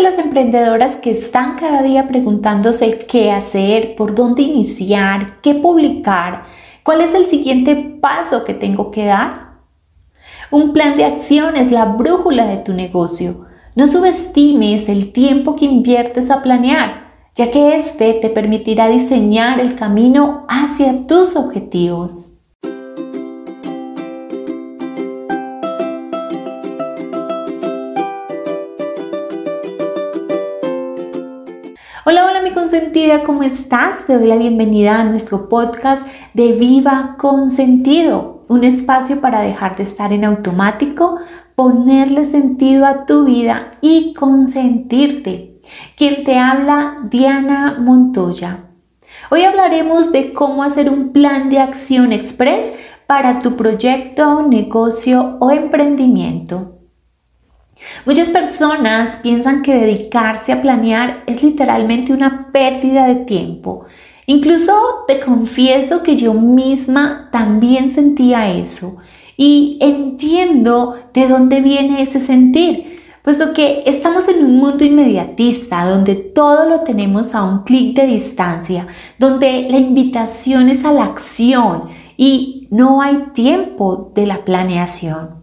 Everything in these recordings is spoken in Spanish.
las emprendedoras que están cada día preguntándose qué hacer, por dónde iniciar, qué publicar, cuál es el siguiente paso que tengo que dar. Un plan de acción es la brújula de tu negocio. No subestimes el tiempo que inviertes a planear, ya que este te permitirá diseñar el camino hacia tus objetivos. Consentida, ¿cómo estás? Te doy la bienvenida a nuestro podcast de Viva con Sentido, un espacio para dejar de estar en automático, ponerle sentido a tu vida y consentirte. Quien te habla, Diana Montoya. Hoy hablaremos de cómo hacer un plan de acción express para tu proyecto, negocio o emprendimiento. Muchas personas piensan que dedicarse a planear es literalmente una pérdida de tiempo. Incluso te confieso que yo misma también sentía eso y entiendo de dónde viene ese sentir, puesto que estamos en un mundo inmediatista donde todo lo tenemos a un clic de distancia, donde la invitación es a la acción y no hay tiempo de la planeación.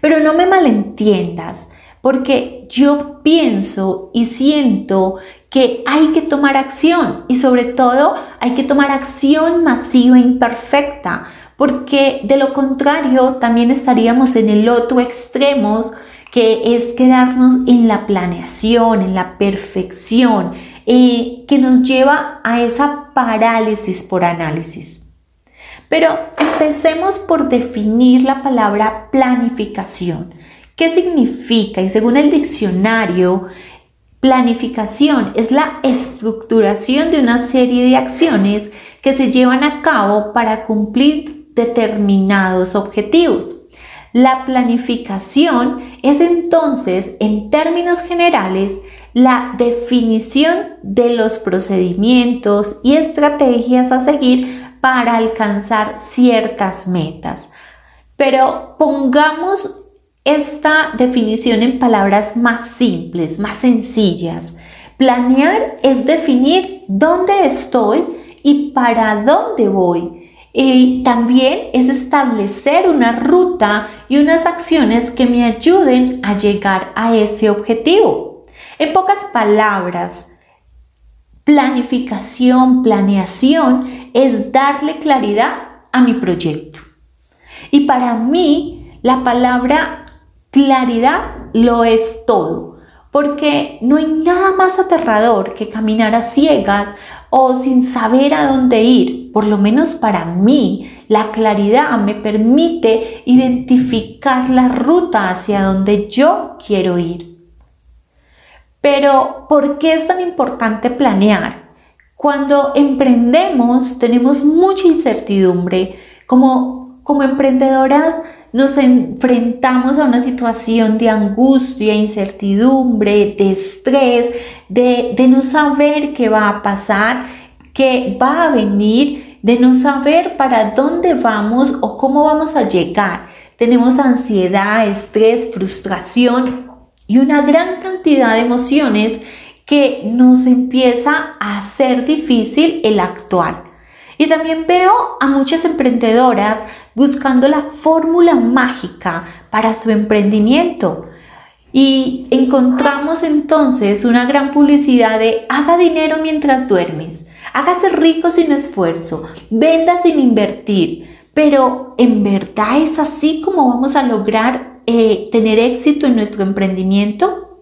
Pero no me malentiendas, porque yo pienso y siento que hay que tomar acción y sobre todo hay que tomar acción masiva e imperfecta, porque de lo contrario también estaríamos en el otro extremo que es quedarnos en la planeación, en la perfección, eh, que nos lleva a esa parálisis por análisis. Pero empecemos por definir la palabra planificación. ¿Qué significa? Y según el diccionario, planificación es la estructuración de una serie de acciones que se llevan a cabo para cumplir determinados objetivos. La planificación es entonces, en términos generales, la definición de los procedimientos y estrategias a seguir para alcanzar ciertas metas. Pero pongamos esta definición en palabras más simples, más sencillas. Planear es definir dónde estoy y para dónde voy. Y también es establecer una ruta y unas acciones que me ayuden a llegar a ese objetivo. En pocas palabras, planificación, planeación es darle claridad a mi proyecto. Y para mí, la palabra Claridad lo es todo, porque no hay nada más aterrador que caminar a ciegas o sin saber a dónde ir. Por lo menos para mí, la claridad me permite identificar la ruta hacia donde yo quiero ir. Pero, ¿por qué es tan importante planear? Cuando emprendemos tenemos mucha incertidumbre. Como, como emprendedoras nos enfrentamos a una situación de angustia, incertidumbre, de estrés, de, no saber qué va a pasar, qué va a venir, de no saber para dónde vamos o cómo vamos a llegar. Tenemos ansiedad, estrés, frustración y una gran cantidad de emociones que nos empieza a hacer difícil el actuar. Y también veo a muchas emprendedoras buscando la fórmula mágica para su emprendimiento. Y encontramos entonces una gran publicidad de haga dinero mientras duermes, hágase rico sin esfuerzo, venda sin invertir. Pero ¿en verdad es así como vamos a lograr eh, tener éxito en nuestro emprendimiento?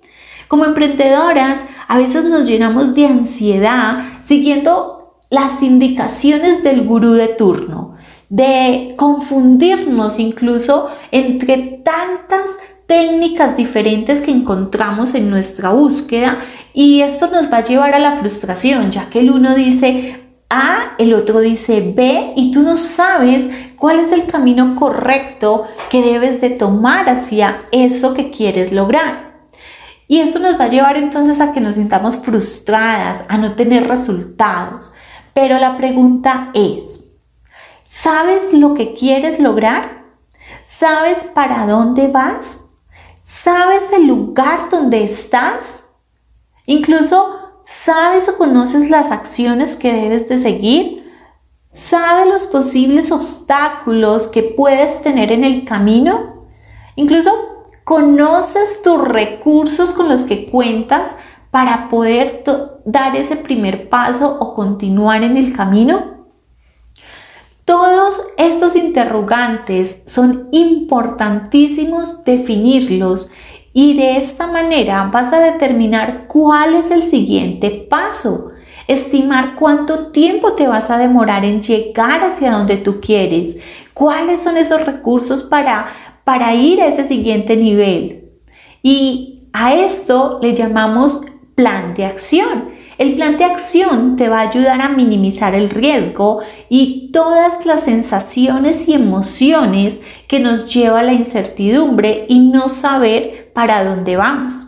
Como emprendedoras, a veces nos llenamos de ansiedad siguiendo las indicaciones del gurú de turno, de confundirnos incluso entre tantas técnicas diferentes que encontramos en nuestra búsqueda y esto nos va a llevar a la frustración, ya que el uno dice A, el otro dice B y tú no sabes cuál es el camino correcto que debes de tomar hacia eso que quieres lograr. Y esto nos va a llevar entonces a que nos sintamos frustradas, a no tener resultados. Pero la pregunta es, ¿sabes lo que quieres lograr? ¿Sabes para dónde vas? ¿Sabes el lugar donde estás? Incluso, ¿sabes o conoces las acciones que debes de seguir? ¿Sabes los posibles obstáculos que puedes tener en el camino? Incluso, ¿conoces tus recursos con los que cuentas para poder dar ese primer paso o continuar en el camino? Todos estos interrogantes son importantísimos definirlos y de esta manera vas a determinar cuál es el siguiente paso, estimar cuánto tiempo te vas a demorar en llegar hacia donde tú quieres, cuáles son esos recursos para, para ir a ese siguiente nivel. Y a esto le llamamos plan de acción. El plan de acción te va a ayudar a minimizar el riesgo y todas las sensaciones y emociones que nos lleva a la incertidumbre y no saber para dónde vamos.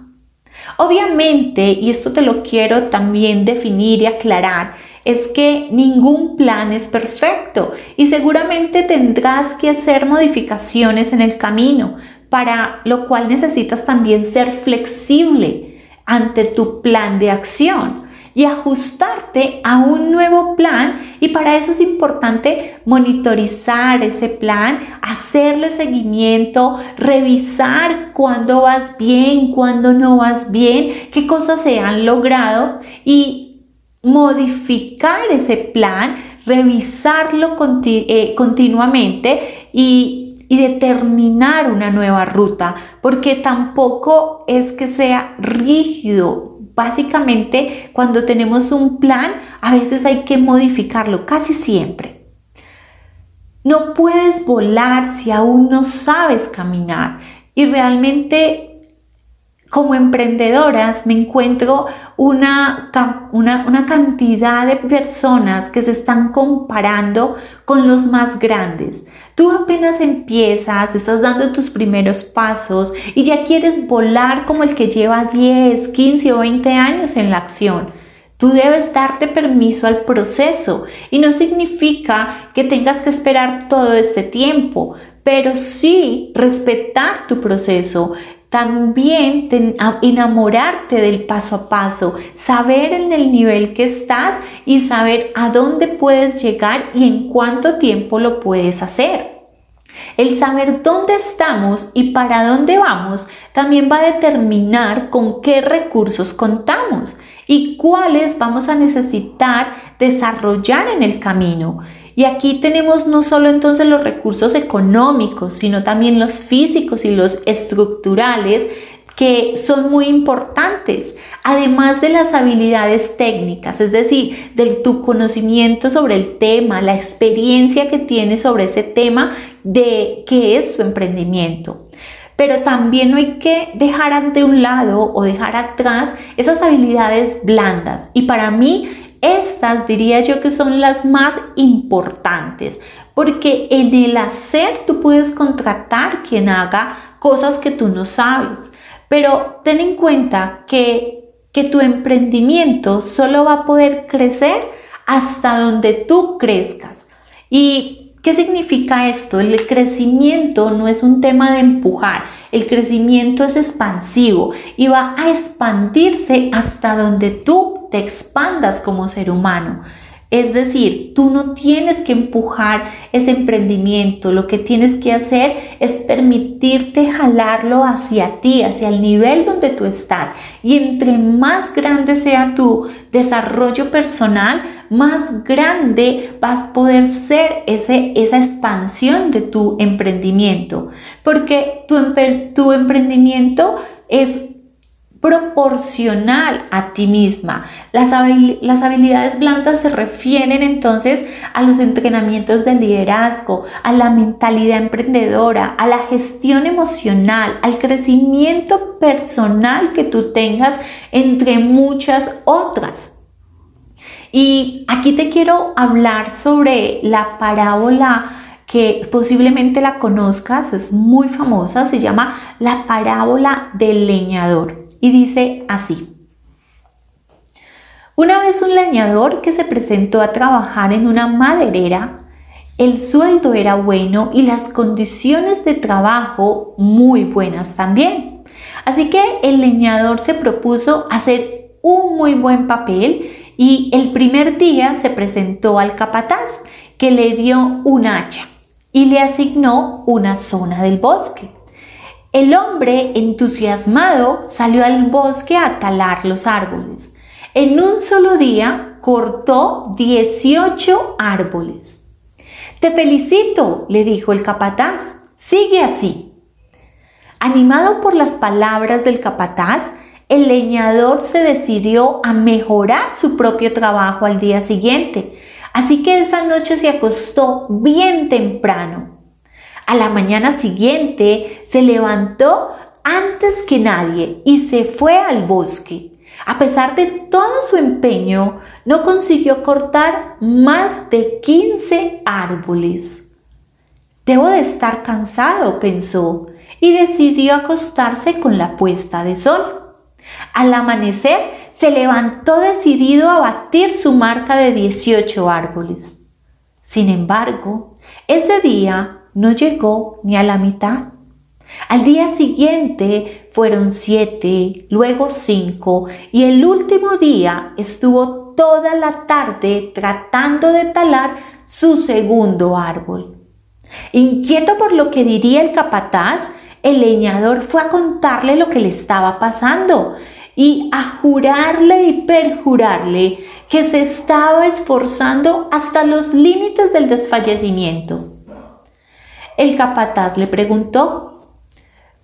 Obviamente, y esto te lo quiero también definir y aclarar, es que ningún plan es perfecto y seguramente tendrás que hacer modificaciones en el camino, para lo cual necesitas también ser flexible ante tu plan de acción y ajustarte a un nuevo plan. Y para eso es importante monitorizar ese plan, hacerle seguimiento, revisar cuándo vas bien, cuándo no vas bien, qué cosas se han logrado y modificar ese plan, revisarlo eh, continuamente y y determinar una nueva ruta, porque tampoco es que sea rígido, Básicamente, cuando tenemos un plan, a veces hay que modificarlo, casi siempre. No puedes volar si aún no sabes caminar. Y realmente, como emprendedoras, me encuentro una, una, una cantidad de personas que se están comparando con los más grandes. Tú apenas empiezas, estás dando tus primeros pasos y ya quieres volar como el que lleva 10, 15 o 20 años en la acción. Tú debes darte permiso al proceso y no significa que tengas que esperar todo este tiempo, pero sí respetar tu proceso, también enamorarte del paso a paso, saber en el nivel que estás y saber a dónde puedes llegar y en cuánto tiempo lo puedes hacer. El saber dónde estamos y para dónde vamos también va a determinar con qué recursos contamos y cuáles vamos a necesitar desarrollar en el camino. Y aquí tenemos no solo entonces los recursos económicos, sino también los físicos y los estructurales que son muy importantes, además de las habilidades técnicas, es decir, de tu conocimiento sobre el tema, la experiencia que tienes sobre ese tema de qué es tu emprendimiento. Pero también no hay que dejar de un lado o dejar atrás esas habilidades blandas. Y para mí estas diría yo que son las más importantes, porque en el hacer tú puedes contratar quien haga cosas que tú no sabes, pero ten en cuenta que, que tu emprendimiento solo va a poder crecer hasta donde tú crezcas. Y ¿Qué significa esto? El crecimiento no es un tema de empujar, el crecimiento es expansivo y va a expandirse hasta donde tú te expandas como ser humano. Es decir, tú no tienes que empujar ese emprendimiento, lo que tienes que hacer es permitirte jalarlo hacia ti, hacia el nivel donde tú estás. Y entre más grande sea tu desarrollo personal, más grande vas a poder ser ese, esa expansión de tu emprendimiento. Porque tu, tu emprendimiento es proporcional a ti misma. Las, las, habilidades blandas se refieren entonces a los entrenamientos de liderazgo, a la mentalidad emprendedora, a la gestión emocional, al crecimiento personal que tú tengas, entre muchas otras. Y aquí te quiero hablar sobre la parábola que posiblemente la conozcas, es muy famosa, se llama la parábola del leñador y dice así. Una vez un leñador que se presentó a trabajar en una maderera, el sueldo era bueno y las condiciones de trabajo muy buenas también. Así que el leñador se propuso hacer un muy buen papel y el primer día se presentó al capataz que le dio un hacha y le asignó una zona del bosque. El hombre entusiasmado salió al bosque a talar los árboles. En un solo día cortó 18 árboles. Te felicito, le dijo el capataz. Sigue así. Animado por las palabras del capataz, el leñador se decidió a mejorar su propio trabajo al día siguiente, así que esa noche se acostó bien temprano. A la mañana siguiente se levantó antes que nadie y se fue al bosque. A pesar de todo su empeño, no consiguió cortar más de 15 árboles. Debo de estar cansado, pensó, y decidió acostarse con la puesta de sol. Al amanecer se levantó decidido a batir su marca de 18 árboles. Sin embargo, ese día no llegó ni a la mitad. Al día siguiente fueron siete, luego cinco y el último día estuvo toda la tarde tratando de talar su segundo árbol. Inquieto por lo que diría el capataz, el leñador fue a contarle lo que le estaba pasando y a jurarle y perjurarle que se estaba esforzando hasta los límites del desfallecimiento. El capataz le preguntó,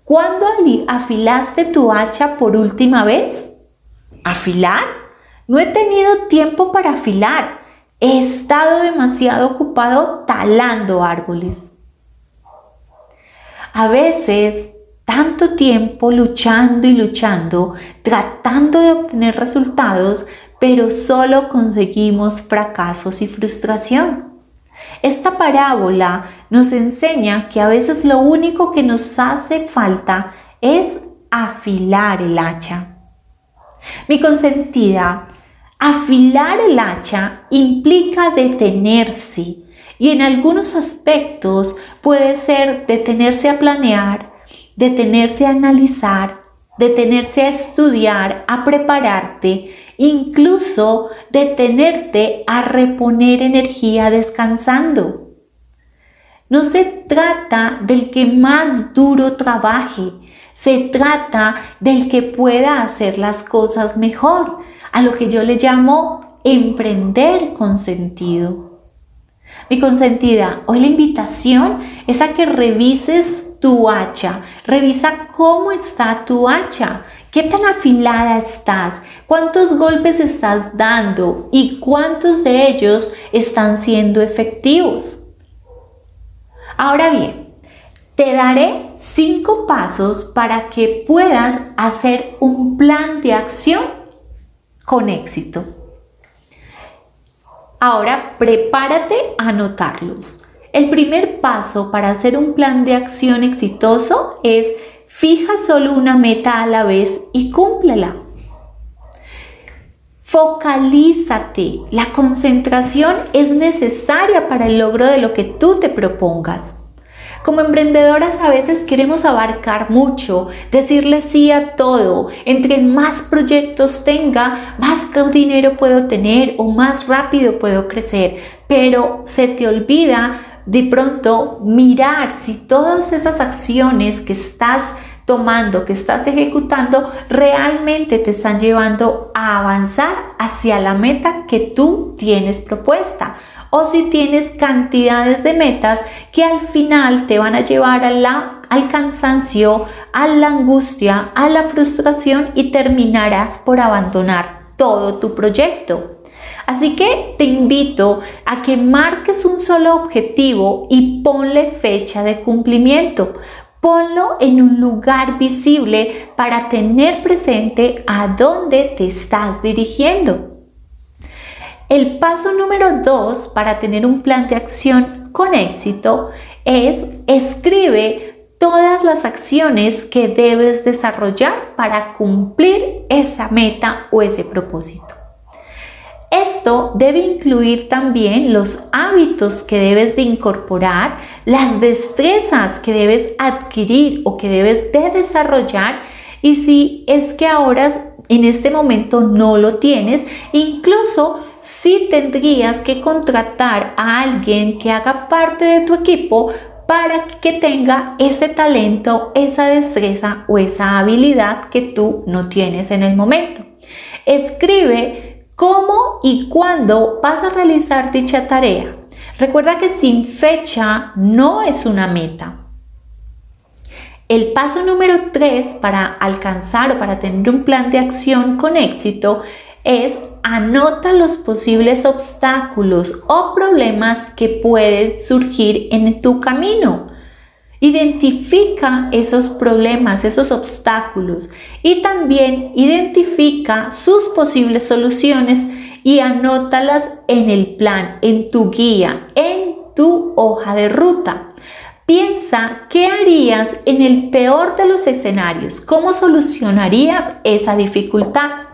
¿cuándo afilaste tu hacha por última vez? ¿Afilar? No he tenido tiempo para afilar. He estado demasiado ocupado talando árboles. A veces, tanto tiempo luchando y luchando, tratando de obtener resultados, pero solo conseguimos fracasos y frustración. Esta parábola nos enseña que a veces lo único que nos hace falta es afilar el hacha. Mi consentida, afilar el hacha implica detenerse, y en algunos aspectos puede ser detenerse a planear, detenerse a analizar, detenerse a estudiar, a prepararte, incluso detenerte a reponer energía descansando. No se trata del que más duro trabaje, se trata del que pueda hacer las cosas mejor, a lo que yo le llamo emprender con sentido. Mi consentida, hoy la invitación es a que revises tu hacha. Revisa cómo está tu hacha. ¿Qué tan afilada estás? ¿Cuántos golpes estás dando? ¿Y cuántos de ellos están siendo efectivos? Ahora bien, te daré cinco pasos para que puedas hacer un plan de acción con éxito. Ahora prepárate a anotarlos. El primer paso para hacer un plan de acción exitoso es fija solo una meta a la vez y cúmplela. Focalízate. La concentración es necesaria para el logro de lo que tú te propongas. Como emprendedoras a veces queremos abarcar mucho, decirle sí a todo. Entre más proyectos tenga, más dinero puedo tener o más rápido puedo crecer. Pero se te olvida de pronto mirar si todas esas acciones que estás tomando, que estás ejecutando, realmente te están llevando a avanzar hacia la meta que tú tienes propuesta o si tienes cantidades de metas que al final te van a llevar a la, al cansancio, a la angustia, a la frustración y terminarás por abandonar todo tu proyecto. Así que te invito a que marques un solo objetivo y ponle fecha de cumplimiento. Ponlo en un lugar visible para tener presente a dónde te estás dirigiendo. El paso número dos para tener un plan de acción con éxito es escribe todas las acciones que debes desarrollar para cumplir esa meta o ese propósito. Esto debe incluir también los hábitos que debes de incorporar, las destrezas que debes adquirir o que debes de desarrollar Y si es que ahora en este momento no lo tienes, incluso si tendrías que contratar a alguien que haga parte de tu equipo para que tenga ese talento, esa destreza o esa habilidad que tú no tienes en el momento. Escribe cómo y cuándo vas a realizar dicha tarea. Recuerda que sin fecha no es una meta. El paso número 3 para alcanzar o para tener un plan de acción con éxito es anota los posibles obstáculos o problemas que pueden surgir en tu camino. Identifica esos problemas, esos obstáculos y también identifica sus posibles soluciones y anótalas en el plan, en tu guía, en tu hoja de ruta. Piensa qué harías en el peor de los escenarios, cómo solucionarías esa dificultad.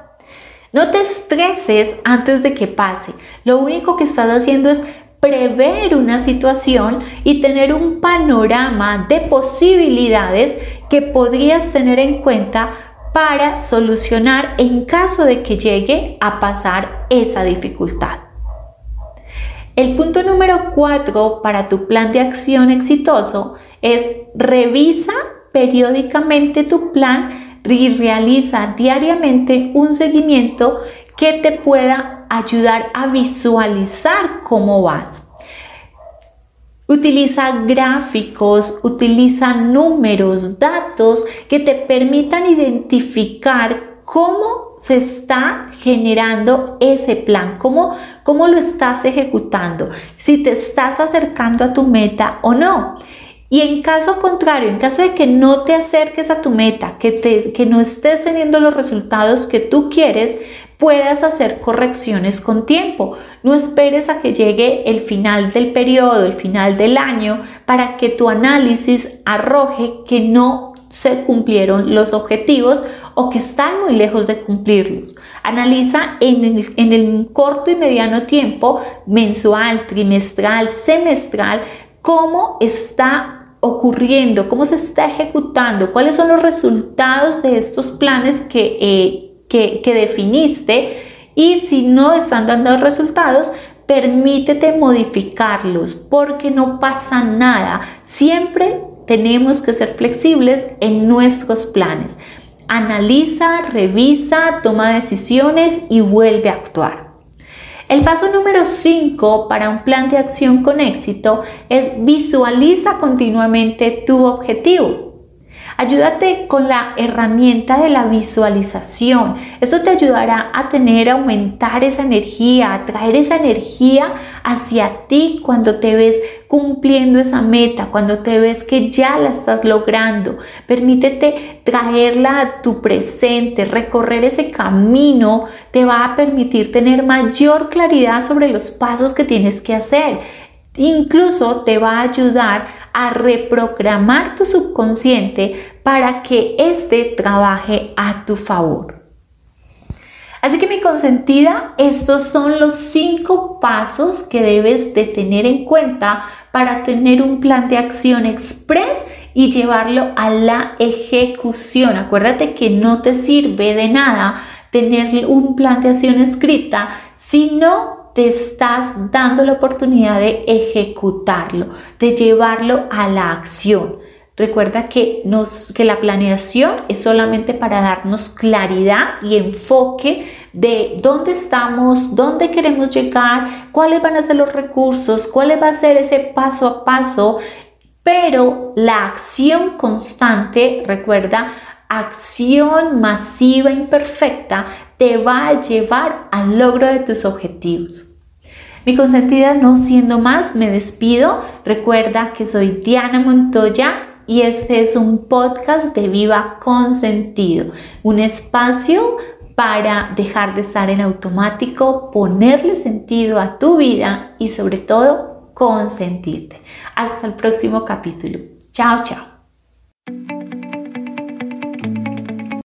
No te estreses antes de que pase. Lo único que estás haciendo es prever una situación y tener un panorama de posibilidades que podrías tener en cuenta para solucionar en caso de que llegue a pasar esa dificultad. El punto número cuatro para tu plan de acción exitoso es revisa periódicamente tu plan y realiza diariamente un seguimiento que te pueda ayudar a visualizar cómo vas. Utiliza gráficos, utiliza números, datos que te permitan identificar cómo se está generando ese plan, cómo, cómo lo estás ejecutando, si te estás acercando a tu meta o no. Y en caso contrario, en caso de que no te acerques a tu meta, que, te, que no estés teniendo los resultados que tú quieres, puedas hacer correcciones con tiempo. No esperes a que llegue el final del periodo, el final del año, para que tu análisis arroje que no se cumplieron los objetivos o que están muy lejos de cumplirlos. Analiza en el, corto y mediano tiempo, mensual, trimestral, semestral, cómo está ocurriendo, cómo se está ejecutando, cuáles son los resultados de estos planes que, eh, que, que definiste y si no están dando resultados, permítete modificarlos porque no pasa nada. Siempre tenemos que ser flexibles en nuestros planes analiza, revisa, toma decisiones y vuelve a actuar. El paso número 5 para un plan de acción con éxito es visualiza continuamente tu objetivo. Ayúdate con la herramienta de la visualización. Esto te ayudará a tener, a aumentar esa energía, a traer esa energía hacia ti cuando te ves cumpliendo esa meta, cuando te ves que ya la estás logrando. Permítete traerla a tu presente, recorrer ese camino te va a permitir tener mayor claridad sobre los pasos que tienes que hacer. Incluso te va a ayudar a reprogramar tu subconsciente para que éste trabaje a tu favor. Así que mi consentida, estos son los cinco pasos que debes de tener en cuenta para tener un plan de acción express y llevarlo a la ejecución. Acuérdate que no te sirve de nada tener un plan de acción escrita si no te estás dando la oportunidad de ejecutarlo, de llevarlo a la acción. Recuerda que, nos, que la planeación es solamente para darnos claridad y enfoque de dónde estamos, dónde queremos llegar, cuáles van a ser los recursos, cuál va a ser ese paso a paso, pero la acción constante, recuerda, acción masiva imperfecta te va a llevar al logro de tus objetivos. Mi consentida, no siendo más, me despido. Recuerda que soy Diana Montoya y este es un podcast de Viva con Sentido, un espacio para dejar de estar en automático, ponerle sentido a tu vida y sobre todo consentirte. Hasta el próximo capítulo. Chao, chao.